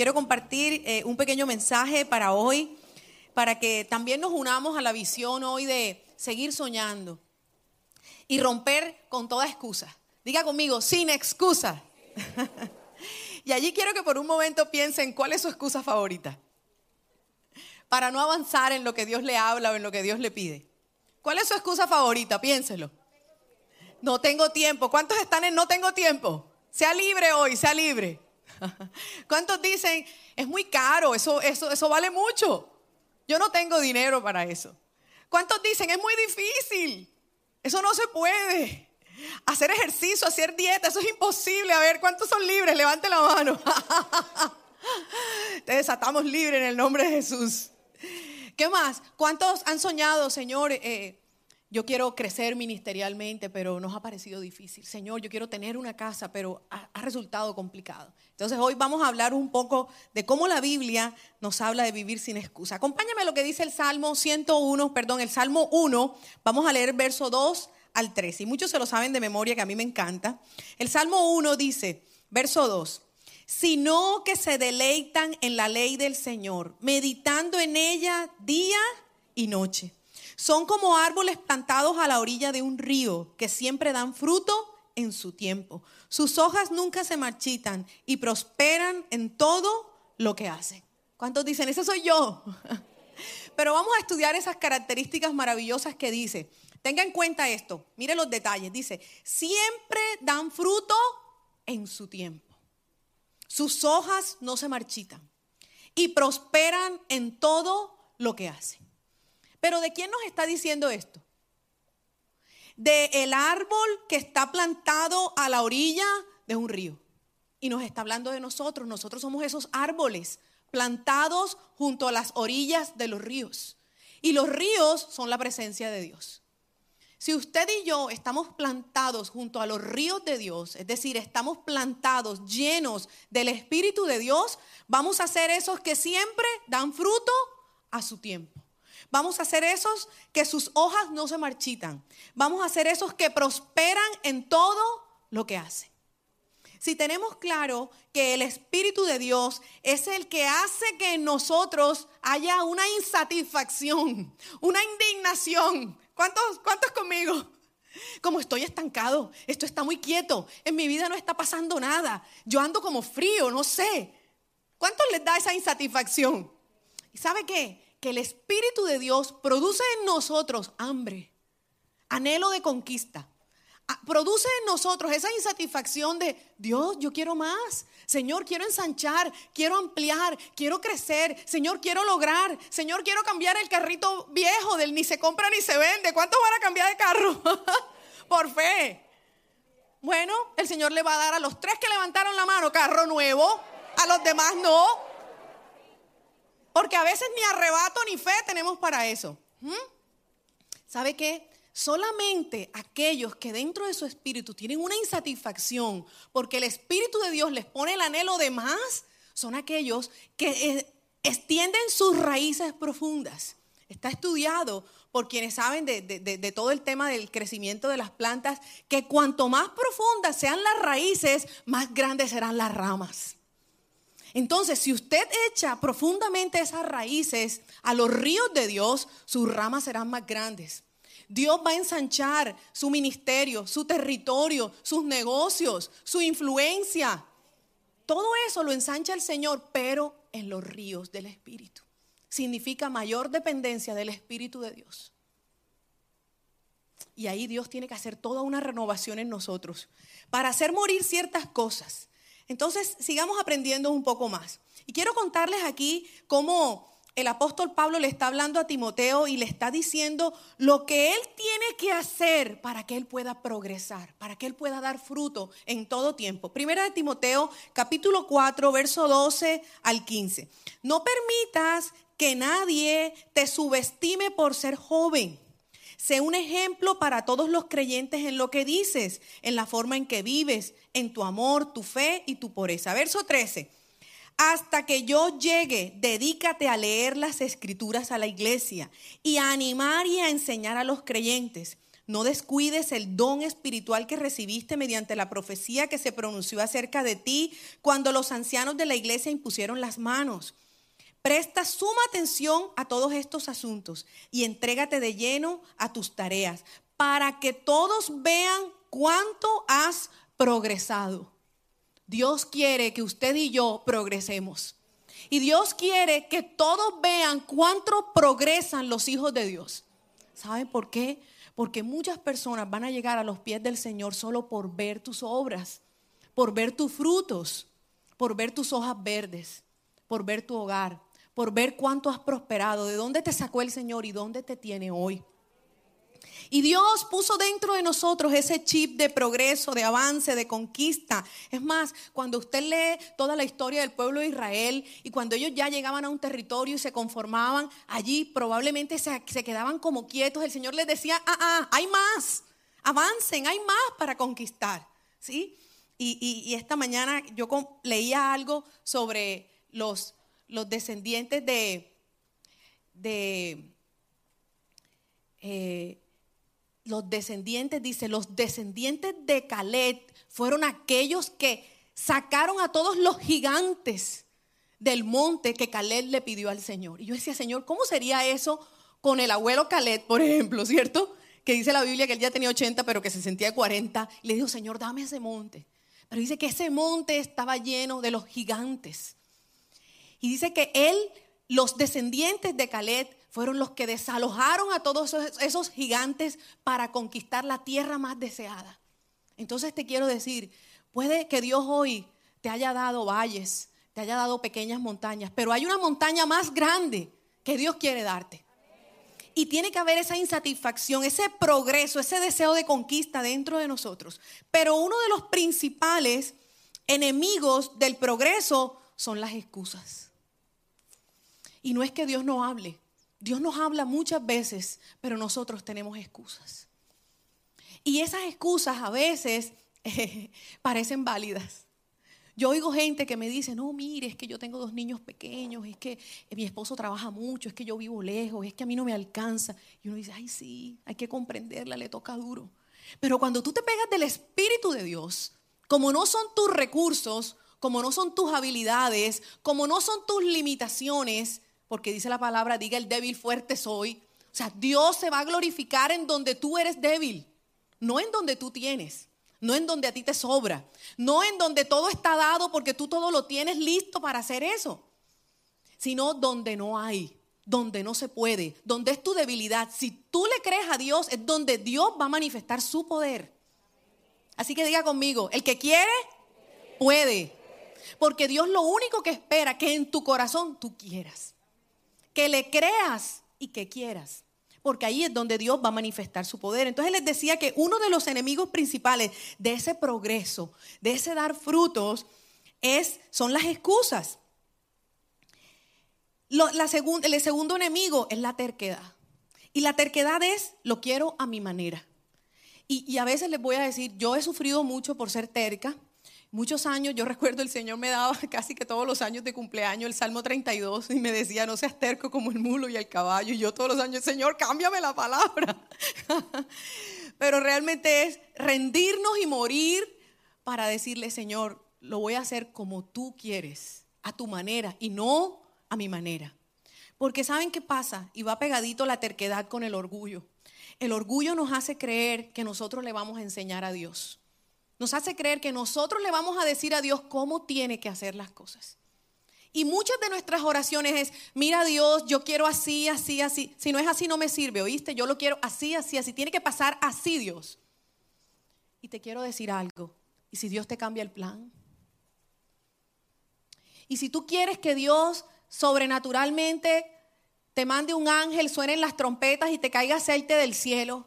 quiero compartir eh, un pequeño mensaje para hoy, para que también nos unamos a la visión hoy de seguir soñando y romper con toda excusa. Diga conmigo, sin excusa. y allí quiero que por un momento piensen cuál es su excusa favorita para no avanzar en lo que Dios le habla o en lo que Dios le pide. ¿Cuál es su excusa favorita? Piénselo. No tengo tiempo. ¿Cuántos están en no tengo tiempo? Sea libre hoy, sea libre. ¿Cuántos dicen, es muy caro, eso, eso, eso vale mucho? Yo no tengo dinero para eso. ¿Cuántos dicen, es muy difícil? Eso no se puede. Hacer ejercicio, hacer dieta, eso es imposible. A ver, ¿cuántos son libres? Levante la mano. Te desatamos libre en el nombre de Jesús. ¿Qué más? ¿Cuántos han soñado, Señor? Eh, yo quiero crecer ministerialmente, pero nos ha parecido difícil. Señor, yo quiero tener una casa, pero ha, resultado complicado. Entonces hoy vamos a hablar un poco de cómo la Biblia nos habla de vivir sin excusa. Acompáñame a lo que dice el Salmo 101, perdón, el Salmo 1. Vamos a leer verso 2 al 3. Y muchos se lo saben de memoria, que a mí me encanta. El Salmo 1 dice, verso 2, sino que se deleitan en la ley del Señor, meditando en ella día y noche. Son como árboles plantados a la orilla de un río que siempre dan fruto en su tiempo. Sus hojas nunca se marchitan y prosperan en todo lo que hacen. ¿Cuántos dicen, ese soy yo? Pero vamos a estudiar esas características maravillosas que dice. Tenga en cuenta esto, mire los detalles. Dice, siempre dan fruto en su tiempo. Sus hojas no se marchitan y prosperan en todo lo que hacen. Pero ¿de quién nos está diciendo esto? De el árbol que está plantado a la orilla de un río. Y nos está hablando de nosotros. Nosotros somos esos árboles plantados junto a las orillas de los ríos. Y los ríos son la presencia de Dios. Si usted y yo estamos plantados junto a los ríos de Dios, es decir, estamos plantados llenos del Espíritu de Dios, vamos a ser esos que siempre dan fruto a su tiempo. Vamos a ser esos que sus hojas no se marchitan. Vamos a ser esos que prosperan en todo lo que hacen. Si tenemos claro que el Espíritu de Dios es el que hace que en nosotros haya una insatisfacción, una indignación. ¿Cuántos, cuántos conmigo? Como estoy estancado, esto está muy quieto, en mi vida no está pasando nada, yo ando como frío, no sé. ¿Cuántos les da esa insatisfacción? ¿Y sabe qué? Que el Espíritu de Dios produce en nosotros hambre, anhelo de conquista. Ah, produce en nosotros esa insatisfacción de, Dios, yo quiero más. Señor, quiero ensanchar, quiero ampliar, quiero crecer. Señor, quiero lograr. Señor, quiero cambiar el carrito viejo del ni se compra ni se vende. ¿Cuántos van a cambiar de carro? Por fe. Bueno, el Señor le va a dar a los tres que levantaron la mano carro nuevo, a los demás no. Porque a veces ni arrebato ni fe tenemos para eso. ¿Mm? ¿Sabe qué? Solamente aquellos que dentro de su espíritu tienen una insatisfacción porque el espíritu de Dios les pone el anhelo de más, son aquellos que eh, extienden sus raíces profundas. Está estudiado por quienes saben de, de, todo el tema del crecimiento de las plantas, que cuanto más profundas sean las raíces, más grandes serán las ramas. Entonces, si usted echa profundamente esas raíces a los ríos de Dios, sus ramas serán más grandes. Dios va a ensanchar su ministerio, su territorio, sus negocios, su influencia. Todo eso lo ensancha el Señor, pero en los ríos del Espíritu. Significa mayor dependencia del Espíritu de Dios. Y ahí Dios tiene que hacer toda una renovación en nosotros para hacer morir ciertas cosas entonces, sigamos aprendiendo un poco más. Y quiero contarles aquí cómo el apóstol Pablo le está hablando a Timoteo y le está diciendo lo que él tiene que hacer para que él pueda progresar, para que él pueda dar fruto en todo tiempo. Primera de Timoteo, capítulo 4, verso 12 al 15. No permitas que nadie te subestime por ser joven Sé un ejemplo para todos los creyentes en lo que dices, en la forma en que vives, en tu amor, tu fe y tu pureza. Verso 13. Hasta que yo llegue, dedícate a leer las escrituras a la iglesia y a animar y a enseñar a los creyentes. no descuides el don espiritual que recibiste mediante la profecía que se pronunció acerca de ti cuando los ancianos de la iglesia impusieron las manos. Presta suma atención a todos estos asuntos y entrégate de lleno a tus tareas para que todos vean cuánto has progresado. Dios quiere que usted y yo progresemos. Y Dios quiere que todos vean cuánto progresan los hijos de Dios. ¿Saben por qué? Porque muchas personas van a llegar a los pies del Señor solo por ver tus obras, por ver tus frutos, por ver tus hojas verdes, por ver tu hogar, por ver cuánto has prosperado, de dónde te sacó el Señor y dónde te tiene hoy. Y Dios puso dentro de nosotros ese chip de progreso, de avance, de conquista. Es más, cuando usted lee toda la historia del pueblo de Israel y cuando ellos ya llegaban a un territorio y se conformaban, allí probablemente se, quedaban como quietos. El Señor les decía, ah, ah, hay más, avancen, hay más para conquistar. ¿Sí? Y, esta mañana yo leía algo sobre los, los descendientes de, de eh, los descendientes, dice, los descendientes de Caleb fueron aquellos que sacaron a todos los gigantes del monte que Caleb le pidió al Señor. Y yo decía, Señor, ¿cómo sería eso con el abuelo Caleb, por ejemplo, cierto? Que dice la Biblia que él ya tenía 80, pero que se sentía de 40. Y le dijo, Señor, dame ese monte. Pero dice que ese monte estaba lleno de los gigantes. Y dice que él, los descendientes de Caleb, fueron los que desalojaron a todos esos, gigantes para conquistar la tierra más deseada. Entonces te quiero decir, puede que Dios hoy te haya dado valles, te haya dado pequeñas montañas, pero hay una montaña más grande que Dios quiere darte. Y tiene que haber esa insatisfacción, ese progreso, ese deseo de conquista dentro de nosotros. Pero uno de los principales enemigos del progreso son las excusas. Y no es que Dios no hable, Dios nos habla muchas veces, pero nosotros tenemos excusas. Y esas excusas a veces parecen válidas. Yo oigo gente que me dice, no, mire, es que yo tengo dos niños pequeños, es que mi esposo trabaja mucho, es que yo vivo lejos, es que a mí no me alcanza. Y uno dice, ay, sí, hay que comprenderla, le toca duro. Pero cuando tú te pegas del Espíritu de Dios, como no son tus recursos, como no son tus habilidades, como no son tus limitaciones, porque dice la palabra, diga el débil fuerte soy. O sea, Dios se va a glorificar en donde tú eres débil, no en donde tú tienes, no en donde a ti te sobra, no en donde todo está dado porque tú todo lo tienes listo para hacer eso, sino donde no hay, donde no se puede, donde es tu debilidad. Si tú le crees a Dios, es donde Dios va a manifestar su poder. Así que diga conmigo, el que quiere, puede. Porque Dios lo único que espera que en tu corazón tú quieras que le creas y que quieras. Porque ahí es donde Dios va a manifestar su poder. Entonces les decía que uno de los enemigos principales de ese progreso, de ese dar frutos, es, son las excusas. la el segundo enemigo es la terquedad. Y la terquedad es, lo quiero a mi manera. Y, y a veces les voy a decir, yo he sufrido mucho por ser terca. Muchos años, yo recuerdo el Señor me daba casi que todos los años de cumpleaños el Salmo 32 y me decía, no seas terco como el mulo y el caballo. Y yo todos los años, Señor, cámbiame la palabra. Pero realmente es rendirnos y morir para decirle, Señor, lo voy a hacer como tú quieres, a tu manera y no a mi manera. Porque ¿saben qué pasa? Y va pegadito la terquedad con el orgullo. El orgullo nos hace creer que nosotros le vamos a enseñar a Dios nos hace creer que nosotros le vamos a decir a Dios cómo tiene que hacer las cosas. Y muchas de nuestras oraciones es, mira Dios, yo quiero así, así, así. Si no es así, no me sirve, ¿oíste? Yo lo quiero así, así, así. Tiene que pasar así, Dios. Y te quiero decir algo. ¿Y si Dios te cambia el plan? Y si tú quieres que Dios sobrenaturalmente te mande un ángel, suenen las trompetas y te caiga aceite del cielo,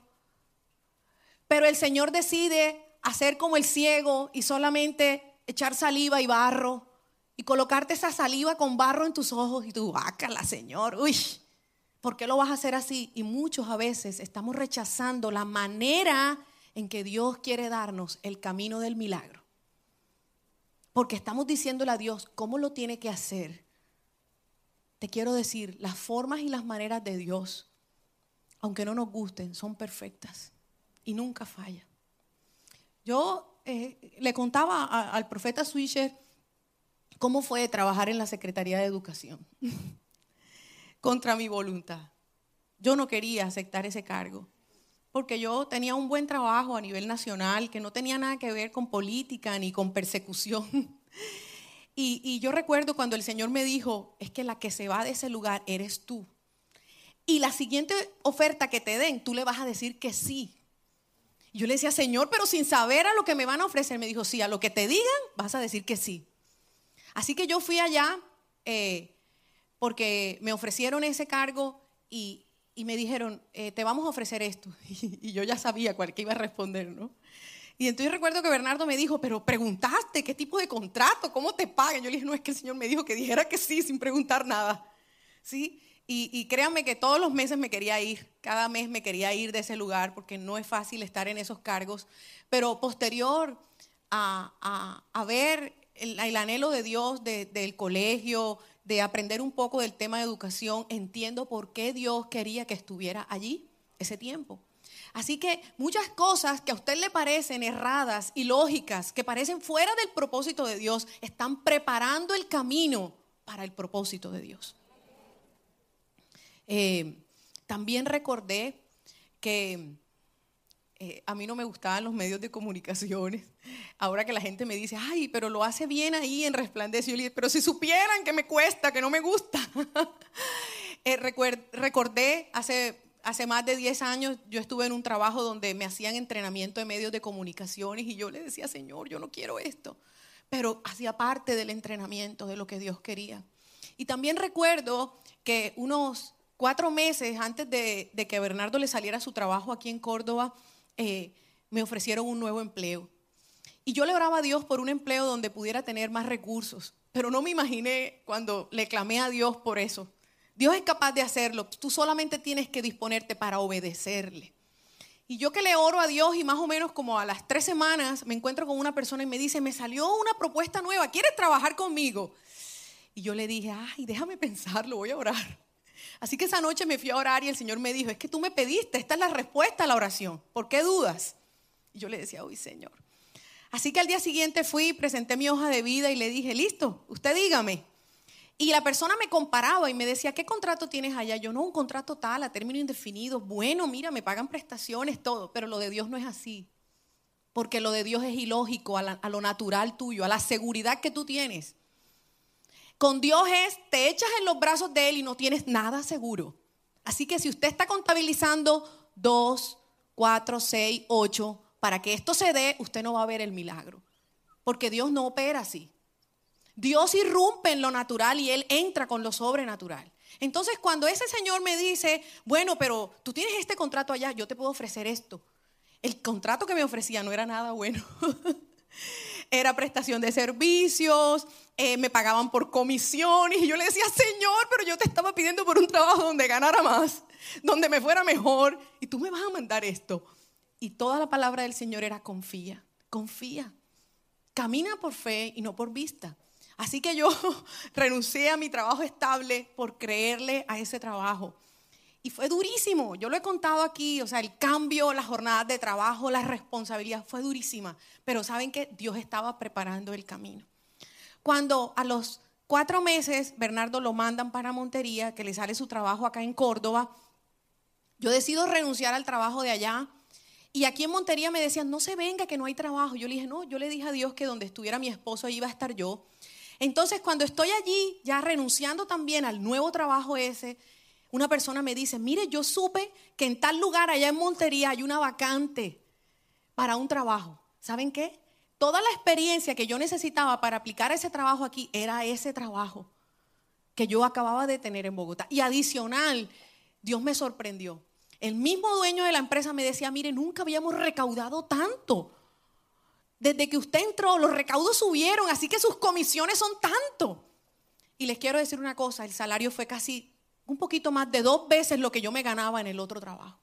pero el Señor decide hacer como el ciego y solamente echar saliva y barro y colocarte esa saliva con barro en tus ojos y tú, bácala, Señor, uy, ¿por qué lo vas a hacer así? Y muchos a veces estamos rechazando la manera en que Dios quiere darnos el camino del milagro. Porque estamos diciéndole a Dios cómo lo tiene que hacer. Te quiero decir, las formas y las maneras de Dios, aunque no nos gusten, son perfectas y nunca falla. Yo eh, le contaba al profeta Swisher cómo fue trabajar en la Secretaría de Educación contra mi voluntad. Yo no quería aceptar ese cargo porque yo tenía un buen trabajo a nivel nacional que no tenía nada que ver con política ni con persecución. Y, y, yo recuerdo cuando el Señor me dijo, es que la que se va de ese lugar eres tú. Y la siguiente oferta que te den, tú le vas a decir que sí. Yo le decía, Señor, pero sin saber a lo que me van a ofrecer, me dijo, sí, a lo que te digan, vas a decir que sí. Así que yo fui allá eh, porque me ofrecieron ese cargo y, me dijeron, eh, te vamos a ofrecer esto. Y, yo ya sabía cuál que iba a responder, ¿no? Y entonces recuerdo que Bernardo me dijo, pero preguntaste qué tipo de contrato, cómo te pagan. Yo le dije, no, es que el Señor me dijo que dijera que sí sin preguntar nada. ¿Sí? Y, créanme que todos los meses me quería ir, cada mes me quería ir de ese lugar porque no es fácil estar en esos cargos. Pero posterior a, ver el, anhelo de Dios del colegio, de aprender un poco del tema de educación, entiendo por qué Dios quería que estuviera allí ese tiempo. Así que muchas cosas que a usted le parecen erradas y lógicas, que parecen fuera del propósito de Dios, están preparando el camino para el propósito de Dios. Eh, también recordé que eh, a mí no me gustaban los medios de comunicaciones. Ahora que la gente me dice, ay, pero lo hace bien ahí en Resplandece. Yo le pero si supieran que me cuesta, que no me gusta. Eh, recordé hace, hace más de 10 años, yo estuve en un trabajo donde me hacían entrenamiento de medios de comunicaciones y yo le decía, Señor, yo no quiero esto. Pero hacía parte del entrenamiento de lo que Dios quería. Y también recuerdo que unos cuatro meses antes de, que Bernardo le saliera su trabajo aquí en Córdoba, eh, me ofrecieron un nuevo empleo. Y yo le oraba a Dios por un empleo donde pudiera tener más recursos, pero no me imaginé cuando le clamé a Dios por eso. Dios es capaz de hacerlo, tú solamente tienes que disponerte para obedecerle. Y yo que le oro a Dios y más o menos como a las tres semanas me encuentro con una persona y me dice, me salió una propuesta nueva, ¿quieres trabajar conmigo? Y yo le dije, ay, déjame pensarlo, voy a orar. Así que esa noche me fui a orar y el Señor me dijo, es que tú me pediste, esta es la respuesta a la oración, ¿por qué dudas? Y yo le decía, uy Señor. Así que al día siguiente fui, presenté mi hoja de vida y le dije, listo, usted dígame. Y la persona me comparaba y me decía, ¿qué contrato tienes allá? Yo no, un contrato tal, a término indefinido. Bueno, mira, me pagan prestaciones, todo, pero lo de Dios no es así. Porque lo de Dios es ilógico, a, a lo natural tuyo, a la seguridad que tú tienes. Con Dios es, te echas en los brazos de Él y no tienes nada seguro. Así que si usted está contabilizando dos, cuatro, seis, ocho, para que esto se dé, usted no va a ver el milagro. Porque Dios no opera así. Dios irrumpe en lo natural y Él entra con lo sobrenatural. Entonces cuando ese Señor me dice, bueno, pero tú tienes este contrato allá, yo te puedo ofrecer esto. El contrato que me ofrecía no era nada bueno. era prestación de servicios, eh, me pagaban por comisiones y yo le decía, Señor, pero yo te estaba pidiendo por un trabajo donde ganara más, donde me fuera mejor y tú me vas a mandar esto. Y toda la palabra del Señor era confía, confía, camina por fe y no por vista. Así que yo renuncié a mi trabajo estable por creerle a ese trabajo. Y fue durísimo, yo lo he contado aquí, o sea, el cambio, las jornadas de trabajo, la responsabilidad fue durísima, pero saben que Dios estaba preparando el camino. Cuando a los cuatro meses Bernardo lo mandan para Montería, que le sale su trabajo acá en Córdoba, yo decido renunciar al trabajo de allá. Y aquí en Montería me decían, no se venga, que no hay trabajo. Yo le dije, no, yo le dije a Dios que donde estuviera mi esposo iba a estar yo. Entonces, cuando estoy allí, ya renunciando también al nuevo trabajo ese, una persona me dice, mire, yo supe que en tal lugar allá en Montería hay una vacante para un trabajo. ¿Saben qué? Toda la experiencia que yo necesitaba para aplicar ese trabajo aquí era ese trabajo que yo acababa de tener en Bogotá. Y adicional, Dios me sorprendió. El mismo dueño de la empresa me decía, mire, nunca habíamos recaudado tanto. Desde que usted entró, los recaudos subieron, así que sus comisiones son tanto. Y les quiero decir una cosa, el salario fue casi un poquito más de dos veces lo que yo me ganaba en el otro trabajo.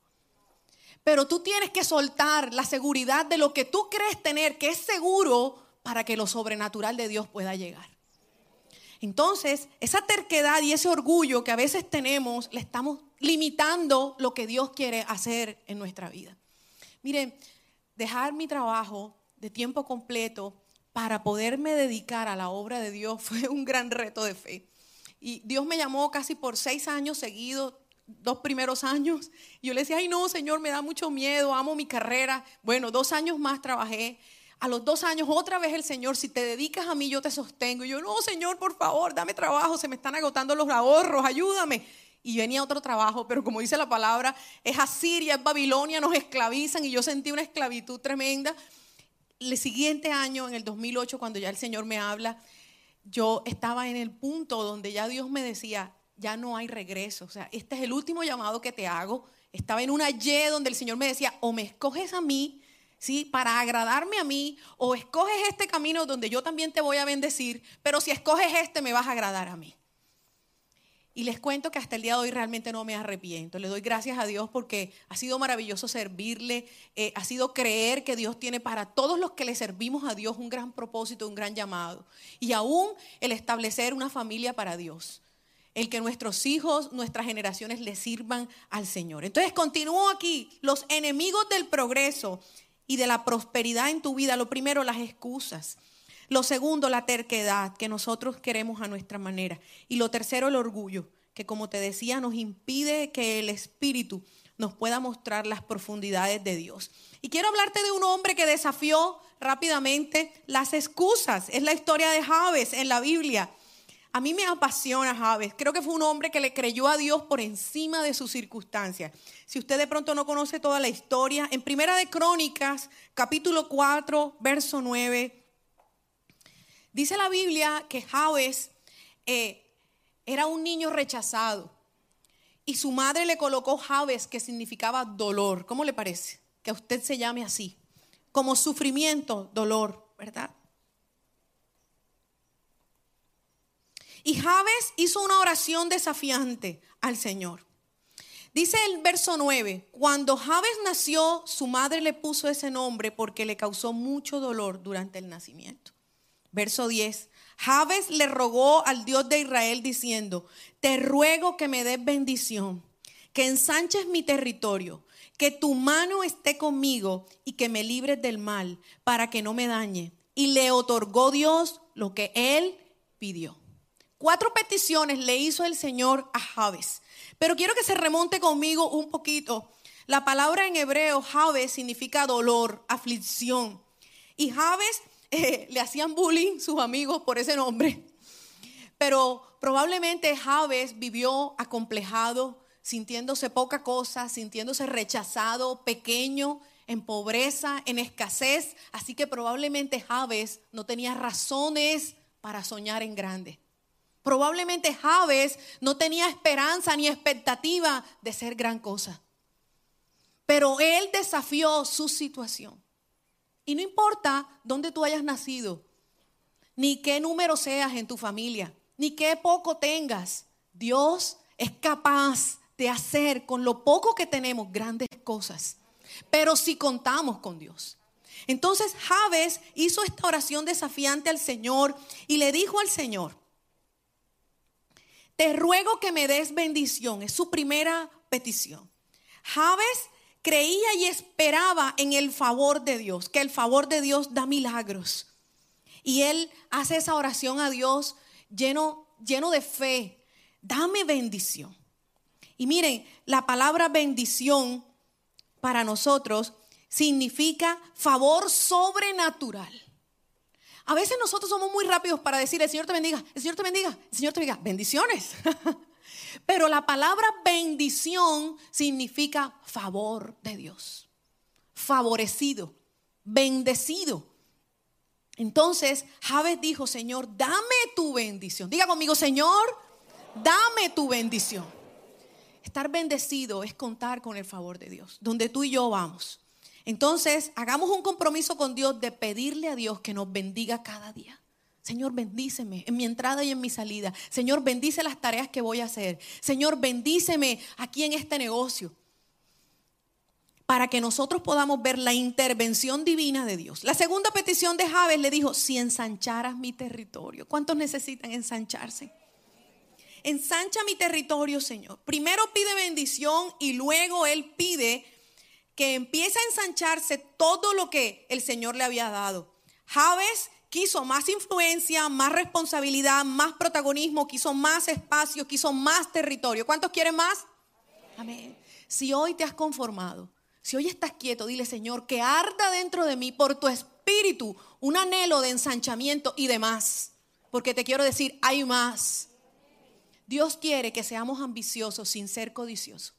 Pero tú tienes que soltar la seguridad de lo que tú crees tener, que es seguro para que lo sobrenatural de Dios pueda llegar. Entonces, esa terquedad y ese orgullo que a veces tenemos, le estamos limitando lo que Dios quiere hacer en nuestra vida. Miren, dejar mi trabajo de tiempo completo para poderme dedicar a la obra de Dios fue un gran reto de fe. Y Dios me llamó casi por seis años seguidos, dos primeros años. Y yo le decía, ay no, Señor, me da mucho miedo, amo mi carrera. Bueno, dos años más trabajé. A los dos años otra vez el Señor, si te dedicas a mí, yo te sostengo. Y yo, no, Señor, por favor, dame trabajo, se me están agotando los ahorros, ayúdame. Y venía otro trabajo, pero como dice la palabra, es Asiria, es Babilonia, nos esclavizan y yo sentí una esclavitud tremenda. El siguiente año, en el 2008, cuando ya el Señor me habla, yo estaba en el punto donde ya Dios me decía, ya no hay regreso. O sea, este es el último llamado que te hago. Estaba en una Y donde el Señor me decía, o me escoges a mí, ¿sí? Para agradarme a mí, o escoges este camino donde yo también te voy a bendecir, pero si escoges este me vas a agradar a mí. Y les cuento que hasta el día de hoy realmente no me arrepiento. Le doy gracias a Dios porque ha sido maravilloso servirle, eh, ha sido creer que Dios tiene para todos los que le servimos a Dios un gran propósito, un gran llamado. Y aún el establecer una familia para Dios. El que nuestros hijos, nuestras generaciones le sirvan al Señor. Entonces continúo aquí. Los enemigos del progreso y de la prosperidad en tu vida. Lo primero, las excusas. Lo segundo, la terquedad, que nosotros queremos a nuestra manera. Y lo tercero, el orgullo, que como te decía, nos impide que el Espíritu nos pueda mostrar las profundidades de Dios. Y quiero hablarte de un hombre que desafió rápidamente las excusas. Es la historia de Javes en la Biblia. A mí me apasiona Javes. Creo que fue un hombre que le creyó a Dios por encima de sus circunstancias. Si usted de pronto no conoce toda la historia, en Primera de Crónicas, capítulo 4, verso 9, Dice la Biblia que Jabes eh, era un niño rechazado y su madre le colocó Jabes, que significaba dolor. ¿Cómo le parece? Que a usted se llame así. Como sufrimiento, dolor, ¿verdad? Y Jabes hizo una oración desafiante al Señor. Dice el verso 9, cuando Jabes nació, su madre le puso ese nombre porque le causó mucho dolor durante el nacimiento. Verso 10. Jabes le rogó al Dios de Israel diciendo, te ruego que me des bendición, que ensanches mi territorio, que tu mano esté conmigo y que me libres del mal para que no me dañe. Y le otorgó Dios lo que él pidió. Cuatro peticiones le hizo el Señor a Jabes. Pero quiero que se remonte conmigo un poquito. La palabra en hebreo, Jabes, significa dolor, aflicción. Y Jabes eh, le hacían bullying sus amigos por ese nombre. Pero probablemente Javes vivió acomplejado, sintiéndose poca cosa, sintiéndose rechazado, pequeño, en pobreza, en escasez. Así que probablemente Javes no tenía razones para soñar en grande. Probablemente Javes no tenía esperanza ni expectativa de ser gran cosa. Pero él desafió su situación. Y no importa dónde tú hayas nacido, ni qué número seas en tu familia, ni qué poco tengas, Dios es capaz de hacer con lo poco que tenemos grandes cosas. Pero si contamos con Dios. Entonces Javes hizo esta oración desafiante al Señor y le dijo al Señor, te ruego que me des bendición. Es su primera petición. Javes creía y esperaba en el favor de Dios, que el favor de Dios da milagros. Y él hace esa oración a Dios lleno, lleno de fe. Dame bendición. Y miren, la palabra bendición para nosotros significa favor sobrenatural. A veces nosotros somos muy rápidos para decir, el Señor te bendiga, el Señor te bendiga, el Señor te bendiga. Bendiciones. Pero la palabra bendición significa favor de Dios. Favorecido, bendecido. Entonces Javes dijo, Señor, dame tu bendición. Diga conmigo, Señor, dame tu bendición. Estar bendecido es contar con el favor de Dios, donde tú y yo vamos. Entonces, hagamos un compromiso con Dios de pedirle a Dios que nos bendiga cada día. Señor, bendíceme en mi entrada y en mi salida. Señor, bendice las tareas que voy a hacer. Señor, bendíceme aquí en este negocio. Para que nosotros podamos ver la intervención divina de Dios. La segunda petición de Javes le dijo, si ensancharas mi territorio. ¿Cuántos necesitan ensancharse? Ensancha mi territorio, Señor. Primero pide bendición y luego Él pide que empieza a ensancharse todo lo que el Señor le había dado. Javes quiso más influencia, más responsabilidad, más protagonismo, quiso más espacio, quiso más territorio. ¿Cuántos quieren más? Amén. Si hoy te has conformado, si hoy estás quieto, dile Señor, que arda dentro de mí por tu espíritu un anhelo de ensanchamiento y demás. Porque te quiero decir, hay más. Dios quiere que seamos ambiciosos sin ser codiciosos.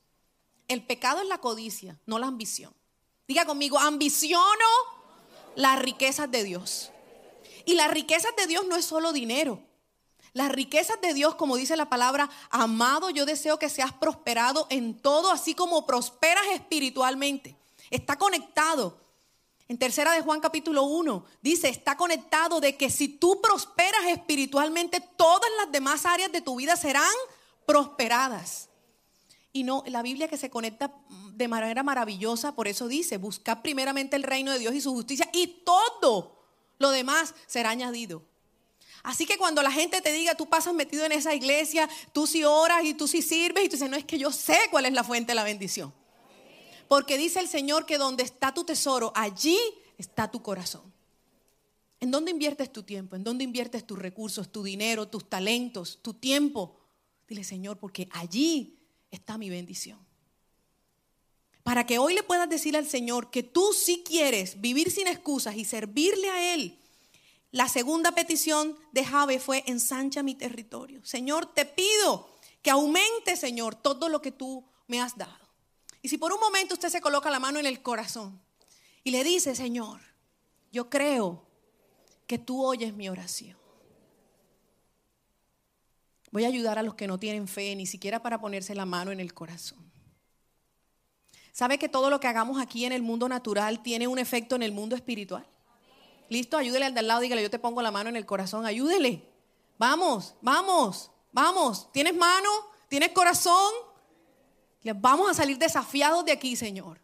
El pecado es la codicia, no la ambición. Diga conmigo, ambiciono las riquezas de Dios. Y las riquezas de Dios no es solo dinero. Las riquezas de Dios, como dice la palabra, amado, yo deseo que seas prosperado en todo, así como prosperas espiritualmente. Está conectado. En tercera de Juan capítulo 1 dice, está conectado de que si tú prosperas espiritualmente, todas las demás áreas de tu vida serán prosperadas. Y no, la Biblia que se conecta de manera maravillosa, por eso dice, busca primeramente el reino de Dios y su justicia y todo lo demás será añadido. Así que cuando la gente te diga, tú pasas metido en esa iglesia, tú sí oras y tú sí sirves, y tú dices, no es que yo sé cuál es la fuente de la bendición. Porque dice el Señor que donde está tu tesoro, allí está tu corazón. ¿En dónde inviertes tu tiempo? ¿En dónde inviertes tus recursos, tu dinero, tus talentos, tu tiempo? Dile, Señor, porque allí está mi bendición. Para que hoy le puedas decir al Señor que tú sí quieres vivir sin excusas y servirle a Él la segunda petición de Jabe fue, ensancha mi territorio. Señor, te pido que aumente, Señor, todo lo que tú me has dado. Y si por un momento usted se coloca la mano en el corazón y le dice, Señor, yo creo que tú oyes mi oración. Voy a ayudar a los que no tienen fe, ni siquiera para ponerse la mano en el corazón. ¿Sabe que todo lo que hagamos aquí en el mundo natural tiene un efecto en el mundo espiritual? Listo, ayúdele al de al lado, dígale, yo te pongo la mano en el corazón, ayúdele. Vamos, vamos, vamos. ¿Tienes mano? ¿Tienes corazón? Vamos a salir desafiados de aquí, Señor.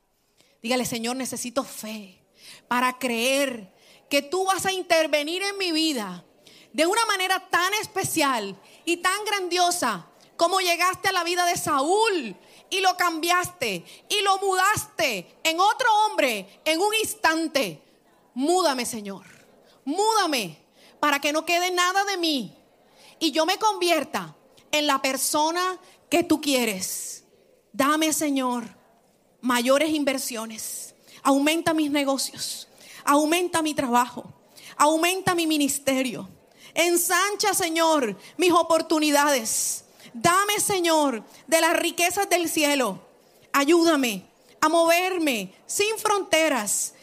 Dígale, Señor, necesito fe para creer que tú vas a intervenir en mi vida de una manera tan especial y tan grandiosa como llegaste a la vida de Saúl y lo cambiaste y lo mudaste en otro hombre en un instante. Múdame, Señor. Múdame para que no quede nada de mí y yo me convierta en la persona que tú quieres. Dame, Señor, mayores inversiones. Aumenta mis negocios. Aumenta mi trabajo. Aumenta mi ministerio. Ensancha, Señor, mis oportunidades. Dame, Señor, de las riquezas del cielo. Ayúdame a moverme sin fronteras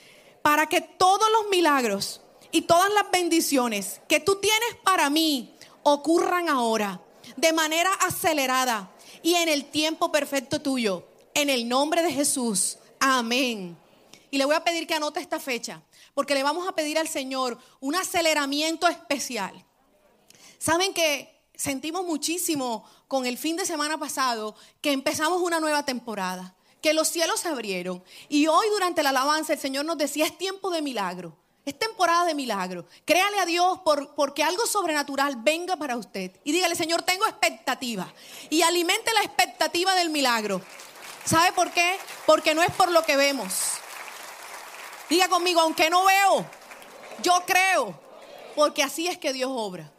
para que todos los milagros y todas las bendiciones que tú tienes para mí ocurran ahora, de manera acelerada y en el tiempo perfecto tuyo. En el nombre de Jesús. Amén. Y le voy a pedir que anote esta fecha, porque le vamos a pedir al Señor un aceleramiento especial. Saben que sentimos muchísimo con el fin de semana pasado que empezamos una nueva temporada que los cielos se abrieron. Y hoy durante la alabanza el Señor nos decía, es tiempo de milagro. Es temporada de milagro. Créale a Dios por, porque algo sobrenatural venga para usted. Y dígale, Señor, tengo expectativa. Y alimente la expectativa del milagro. ¿Sabe por qué? Porque no es por lo que vemos. Diga conmigo, aunque no veo, yo creo. Porque así es que Dios obra.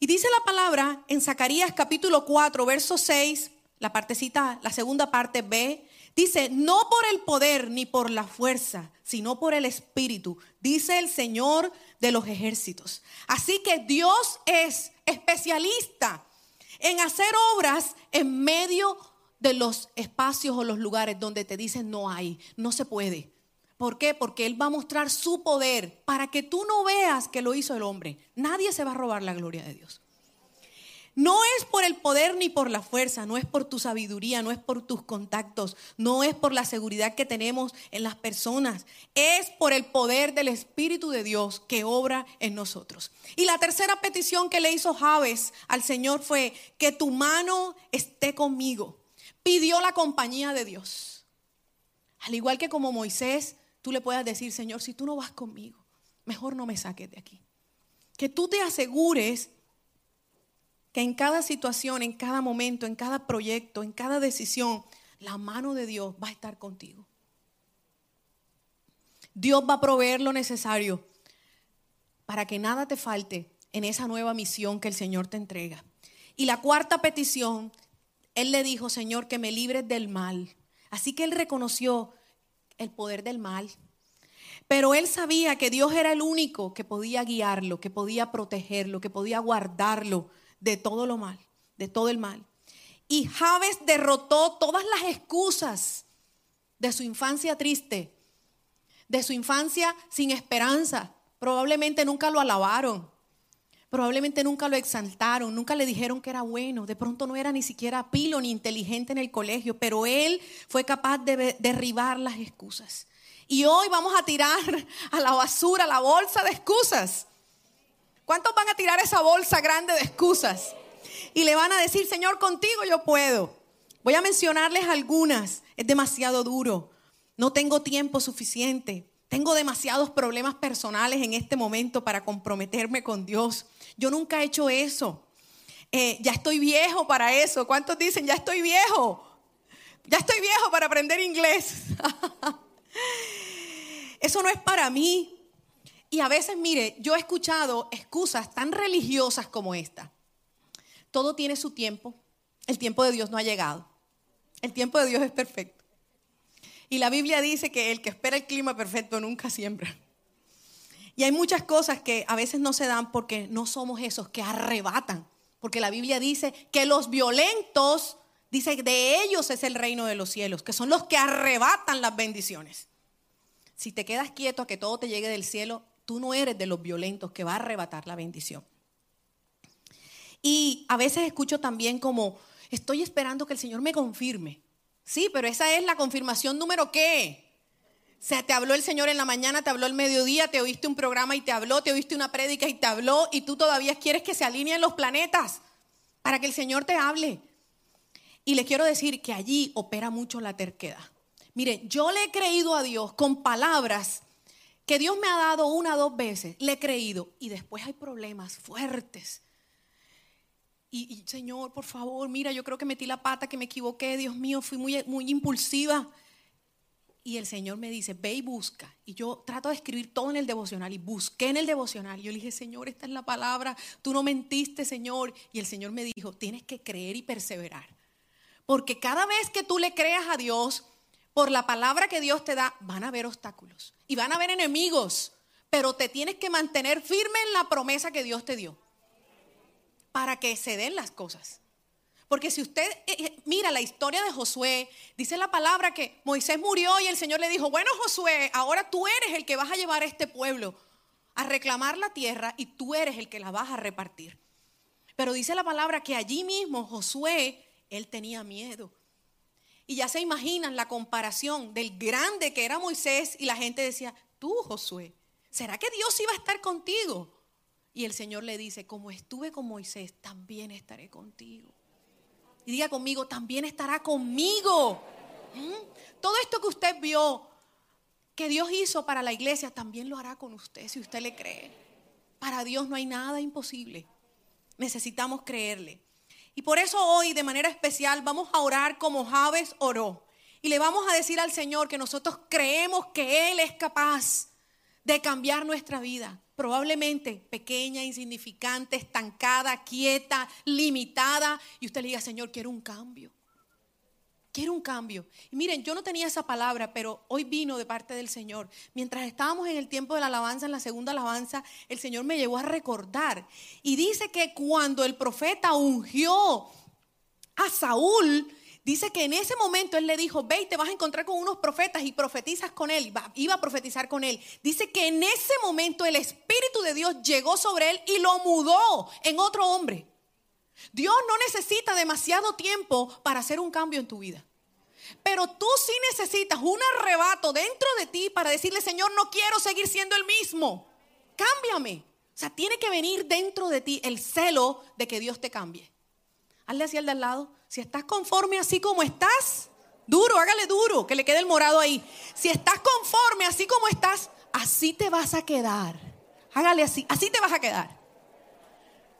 Y dice la palabra en Zacarías capítulo 4, verso 6 la partecita, la segunda parte B, dice, no por el poder ni por la fuerza, sino por el Espíritu, dice el Señor de los ejércitos. Así que Dios es especialista en hacer obras en medio de los espacios o los lugares donde te dicen no hay, no se puede. ¿Por qué? Porque Él va a mostrar su poder para que tú no veas que lo hizo el hombre. Nadie se va a robar la gloria de Dios. No es por el poder ni por la fuerza, no es por tu sabiduría, no es por tus contactos, no es por la seguridad que tenemos en las personas, es por el poder del Espíritu de Dios que obra en nosotros. Y la tercera petición que le hizo Javes al Señor fue que tu mano esté conmigo. Pidió la compañía de Dios. Al igual que como Moisés, tú le puedas decir, Señor, si tú no vas conmigo, mejor no me saques de aquí. Que tú te asegures que en cada situación, en cada momento, en cada proyecto, en cada decisión, la mano de Dios va a estar contigo. Dios va a proveer lo necesario para que nada te falte en esa nueva misión que el Señor te entrega. Y la cuarta petición, Él le dijo, Señor, que me libres del mal. Así que Él reconoció el poder del mal. Pero Él sabía que Dios era el único que podía guiarlo, que podía protegerlo, que podía guardarlo de todo lo mal, de todo el mal. Y Javes derrotó todas las excusas de su infancia triste, de su infancia sin esperanza. Probablemente nunca lo alabaron, probablemente nunca lo exaltaron, nunca le dijeron que era bueno, de pronto no era ni siquiera pilo ni inteligente en el colegio, pero él fue capaz de derribar las excusas. Y hoy vamos a tirar a la basura la bolsa de excusas. ¿Cuántos van a tirar esa bolsa grande de excusas? Y le van a decir, Señor, contigo yo puedo. Voy a mencionarles algunas. Es demasiado duro. No tengo tiempo suficiente. Tengo demasiados problemas personales en este momento para comprometerme con Dios. Yo nunca he hecho eso. Eh, ya estoy viejo para eso. ¿Cuántos dicen, ya estoy viejo? Ya estoy viejo para aprender inglés. eso no es para mí. Y a veces, mire, yo he escuchado excusas tan religiosas como esta. Todo tiene su tiempo. El tiempo de Dios no ha llegado. El tiempo de Dios es perfecto. Y la Biblia dice que el que espera el clima perfecto nunca siembra. Y hay muchas cosas que a veces no se dan porque no somos esos que arrebatan. Porque la Biblia dice que los violentos, dice, de ellos es el reino de los cielos, que son los que arrebatan las bendiciones. Si te quedas quieto a que todo te llegue del cielo, tú no eres de los violentos que va a arrebatar la bendición. Y a veces escucho también como, estoy esperando que el Señor me confirme. Sí, pero esa es la confirmación número qué. O sea, te habló el Señor en la mañana, te habló el mediodía, te oíste un programa y te habló, te oíste una prédica y te habló, y tú todavía quieres que se alineen los planetas para que el Señor te hable. Y le quiero decir que allí opera mucho la terquedad. Mire, yo le he creído a Dios con palabras que Dios me ha dado una o dos veces, le he creído, y después hay problemas fuertes y, Señor, por favor, mira, yo creo que metí la pata, que me equivoqué, Dios mío, fui muy, muy impulsiva. Y el Señor me dice, ve y busca. Y yo trato de escribir todo en el devocional y busqué en el devocional. Y yo le dije, Señor, esta es la palabra, tú no mentiste, Señor. Y el Señor me dijo, tienes que creer y perseverar. Porque cada vez que tú le creas a Dios, por la palabra que Dios te da, van a haber obstáculos y van a haber enemigos. Pero te tienes que mantener firme en la promesa que Dios te dio para que se den las cosas. Porque si usted eh, eh, mira la historia de Josué, dice la palabra que Moisés murió y el Señor le dijo, bueno Josué, ahora tú eres el que vas a llevar a este pueblo a reclamar la tierra y tú eres el que la vas a repartir. Pero dice la palabra que allí mismo Josué, él tenía miedo. Y ya se imaginan la comparación del grande que era Moisés y la gente decía, tú Josué, ¿será que Dios iba a estar contigo? Y el Señor le dice, como estuve con Moisés, también estaré contigo. Y diga conmigo, también estará conmigo. ¿Mm? Todo esto que usted vio que Dios hizo para la iglesia, también lo hará con usted si usted le cree. Para Dios no hay nada imposible. Necesitamos creerle. Y por eso hoy, de manera especial, vamos a orar como Javes oró. Y le vamos a decir al Señor que nosotros creemos que Él es capaz de cambiar nuestra vida probablemente pequeña, insignificante, estancada, quieta, limitada, y usted le diga, Señor, quiero un cambio. Quiero un cambio. Y miren, yo no tenía esa palabra, pero hoy vino de parte del Señor. Mientras estábamos en el tiempo de la alabanza, en la segunda alabanza, el Señor me llevó a recordar. Y dice que cuando el profeta ungió a Saúl, Dice que en ese momento él le dijo, ve y te vas a encontrar con unos profetas y profetizas con él, iba a profetizar con él. Dice que en ese momento el Espíritu de Dios llegó sobre él y lo mudó en otro hombre. Dios no necesita demasiado tiempo para hacer un cambio en tu vida. Pero tú sí necesitas un arrebato dentro de ti para decirle, Señor, no quiero seguir siendo el mismo. Cámbiame. O sea, tiene que venir dentro de ti el celo de que Dios te cambie. Hazle así al de al lado. Si estás conforme así como estás, duro, hágale duro, que le quede el morado ahí. Si estás conforme así como estás, así te vas a quedar. Hágale así, así te vas a quedar.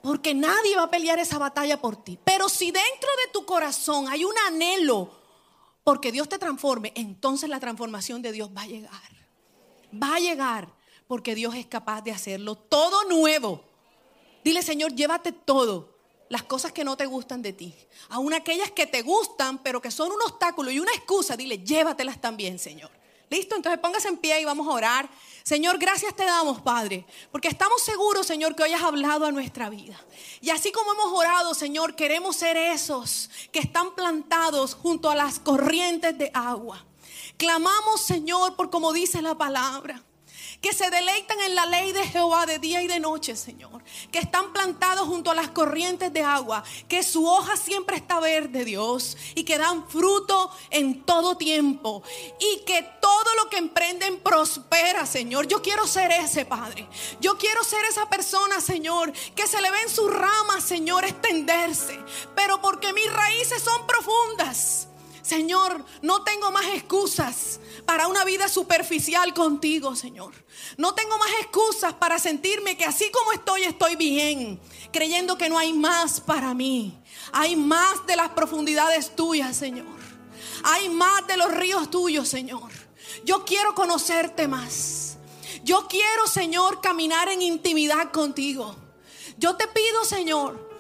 Porque nadie va a pelear esa batalla por ti. Pero si dentro de tu corazón hay un anhelo porque Dios te transforme, entonces la transformación de Dios va a llegar. Va a llegar porque Dios es capaz de hacerlo todo nuevo. Dile, Señor, llévate todo. Las cosas que no te gustan de ti. Aún aquellas que te gustan, pero que son un obstáculo y una excusa, dile, llévatelas también, Señor. Listo, entonces póngase en pie y vamos a orar. Señor, gracias te damos, Padre, porque estamos seguros, Señor, que hoy has hablado a nuestra vida. Y así como hemos orado, Señor, queremos ser esos que están plantados junto a las corrientes de agua. Clamamos, Señor, por como dice la palabra que se deleitan en la ley de Jehová de día y de noche, Señor, que están plantados junto a las corrientes de agua, que su hoja siempre está verde, Dios, y que dan fruto en todo tiempo, y que todo lo que emprenden prospera, Señor. Yo quiero ser ese, Padre. Yo quiero ser esa persona, Señor, que se le ven sus ramas, Señor, extenderse, pero porque mis raíces son profundas. Señor, no tengo más excusas para una vida superficial contigo, Señor. No tengo más excusas para sentirme que así como estoy, estoy bien, creyendo que no hay más para mí. Hay más de las profundidades tuyas, Señor. Hay más de los ríos tuyos, Señor. Yo quiero conocerte más. Yo quiero, Señor, caminar en intimidad contigo. Yo te pido, Señor,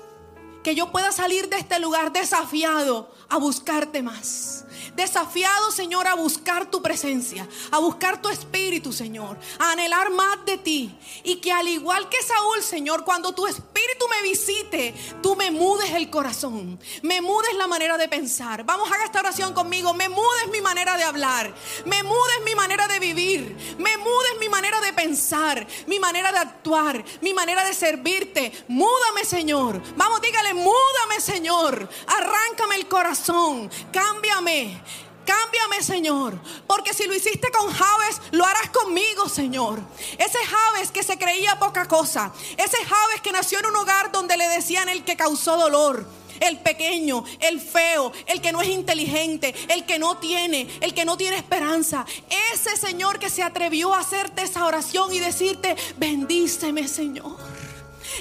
que yo pueda salir de este lugar desafiado a buscarte más. Desafiado, Señor, a buscar tu presencia, a buscar tu espíritu, Señor, a anhelar más de ti. Y que al igual que Saúl, Señor, cuando tu espíritu me visite, tú me mudes el corazón, me mudes la manera de pensar. Vamos a esta oración conmigo. Me mudes mi manera de hablar, me mudes mi manera de vivir, me mudes mi manera de pensar, mi manera de actuar, mi manera de servirte. Múdame, Señor. Vamos, dígale, múdame, Señor. Arráncame el corazón, cámbiame. Cámbiame, Señor. Porque si lo hiciste con Javes, lo harás conmigo, Señor. Ese Javes que se creía poca cosa. Ese Javes que nació en un hogar donde le decían el que causó dolor. El pequeño, el feo, el que no es inteligente, el que no tiene, el que no tiene esperanza. Ese Señor que se atrevió a hacerte esa oración y decirte, bendíceme, Señor.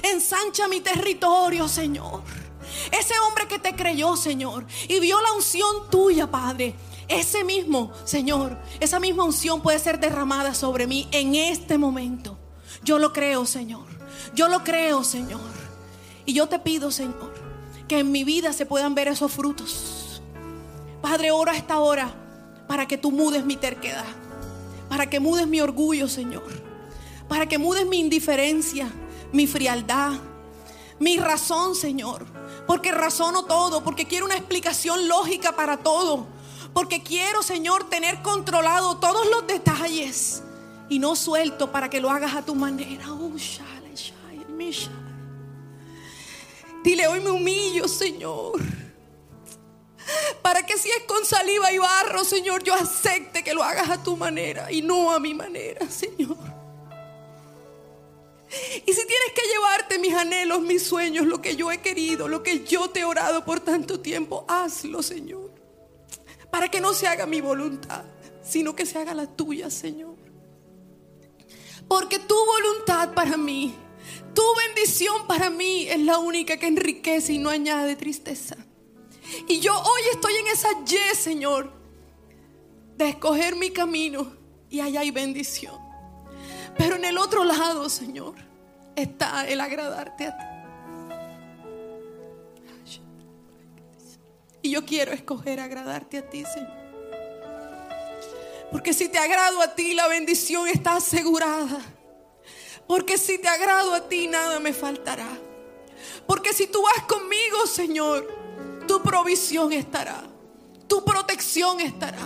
Ensancha mi territorio, Señor. Ese hombre que te creyó, Señor, y vio la unción tuya, Padre. Ese mismo, Señor, esa misma unción puede ser derramada sobre mí en este momento. Yo lo creo, Señor. Yo lo creo, Señor. Y yo te pido, Señor, que en mi vida se puedan ver esos frutos. Padre, ora esta hora para que tú mudes mi terquedad, para que mudes mi orgullo, Señor, para que mudes mi indiferencia, mi frialdad, mi razón, Señor, porque razono todo, porque quiero una explicación lógica para todo porque quiero, Señor, tener controlado todos los detalles y no suelto para que lo hagas a tu manera. Oh, Dile, hoy me humillo, Señor. Para que si es con saliva y barro, Señor, yo acepte que lo hagas a tu manera y no a mi manera, Señor. Y si tienes que llevarte mis anhelos, mis sueños, lo que yo he querido, lo que yo te he orado por tanto tiempo, hazlo, Señor para que no se haga mi voluntad, sino que se haga la tuya, Señor. Porque tu voluntad para mí, tu bendición para mí es la única que enriquece y no añade tristeza. Y yo hoy estoy en esa Y, Señor, de escoger mi camino y allá hay bendición. Pero en el otro lado, Señor, está el agradarte a ti. Y yo quiero escoger agradarte a ti, Señor. Porque si te agrado a ti, la bendición está asegurada. Porque si te agrado a ti, nada me faltará. Porque si tú vas conmigo, Señor, tu provisión estará. Tu protección estará.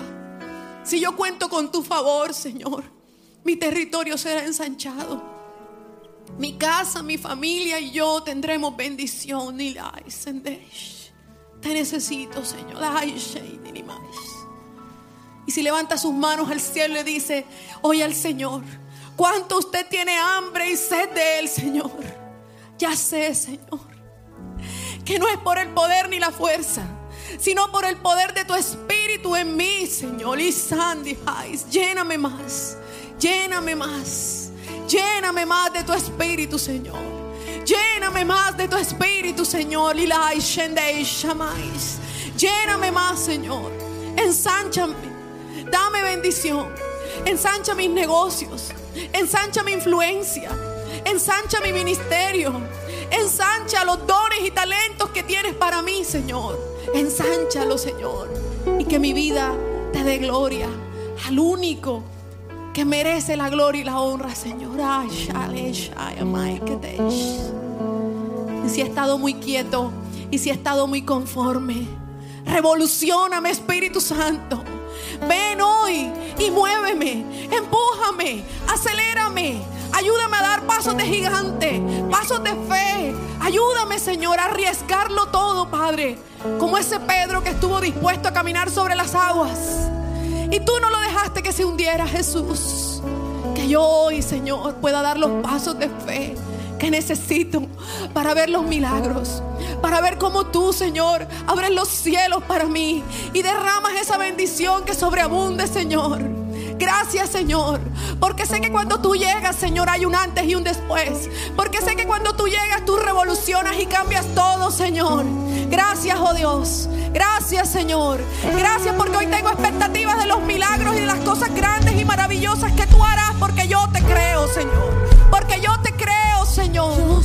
Si yo cuento con tu favor, Señor, mi territorio será ensanchado. Mi casa, mi familia y yo tendremos bendición. Ni la te necesito, Señor. Y si levanta sus manos al cielo y dice, oye al Señor, ¿cuánto usted tiene hambre y sed de Él, Señor? Ya sé, Señor, que no es por el poder ni la fuerza, sino por el poder de tu espíritu en mí, Señor. Y Sandy, lléname más, lléname más, lléname más de tu espíritu, Señor. Lléname más de tu espíritu, Señor. Lléname más, Señor. Ensánchame. Dame bendición. Ensancha mis negocios. Ensancha mi influencia. Ensancha mi ministerio. Ensancha los dones y talentos que tienes para mí, Señor. Ensánchalo, Señor. Y que mi vida te dé gloria al único que merece la gloria y la honra, Señor. Y si he estado muy quieto y si he estado muy conforme, revolucioname, Espíritu Santo. Ven hoy y muéveme, empújame, acelérame, ayúdame a dar pasos de gigante, pasos de fe. Ayúdame, Señor, a arriesgarlo todo, Padre, como ese Pedro que estuvo dispuesto a caminar sobre las aguas. Y tú no lo dejaste que se hundiera, Jesús. Que yo hoy, Señor, pueda dar los pasos de fe que necesito para ver los milagros, para ver cómo tú, Señor, abres los cielos para mí y derramas esa bendición que sobreabunde, Señor. Gracias Señor, porque sé que cuando tú llegas, Señor, hay un antes y un después. Porque sé que cuando tú llegas, tú revolucionas y cambias todo, Señor. Gracias, oh Dios. Gracias, Señor. Gracias porque hoy tengo expectativas de los milagros y de las cosas grandes y maravillosas que tú harás porque yo te creo, Señor. Porque yo te creo, Señor.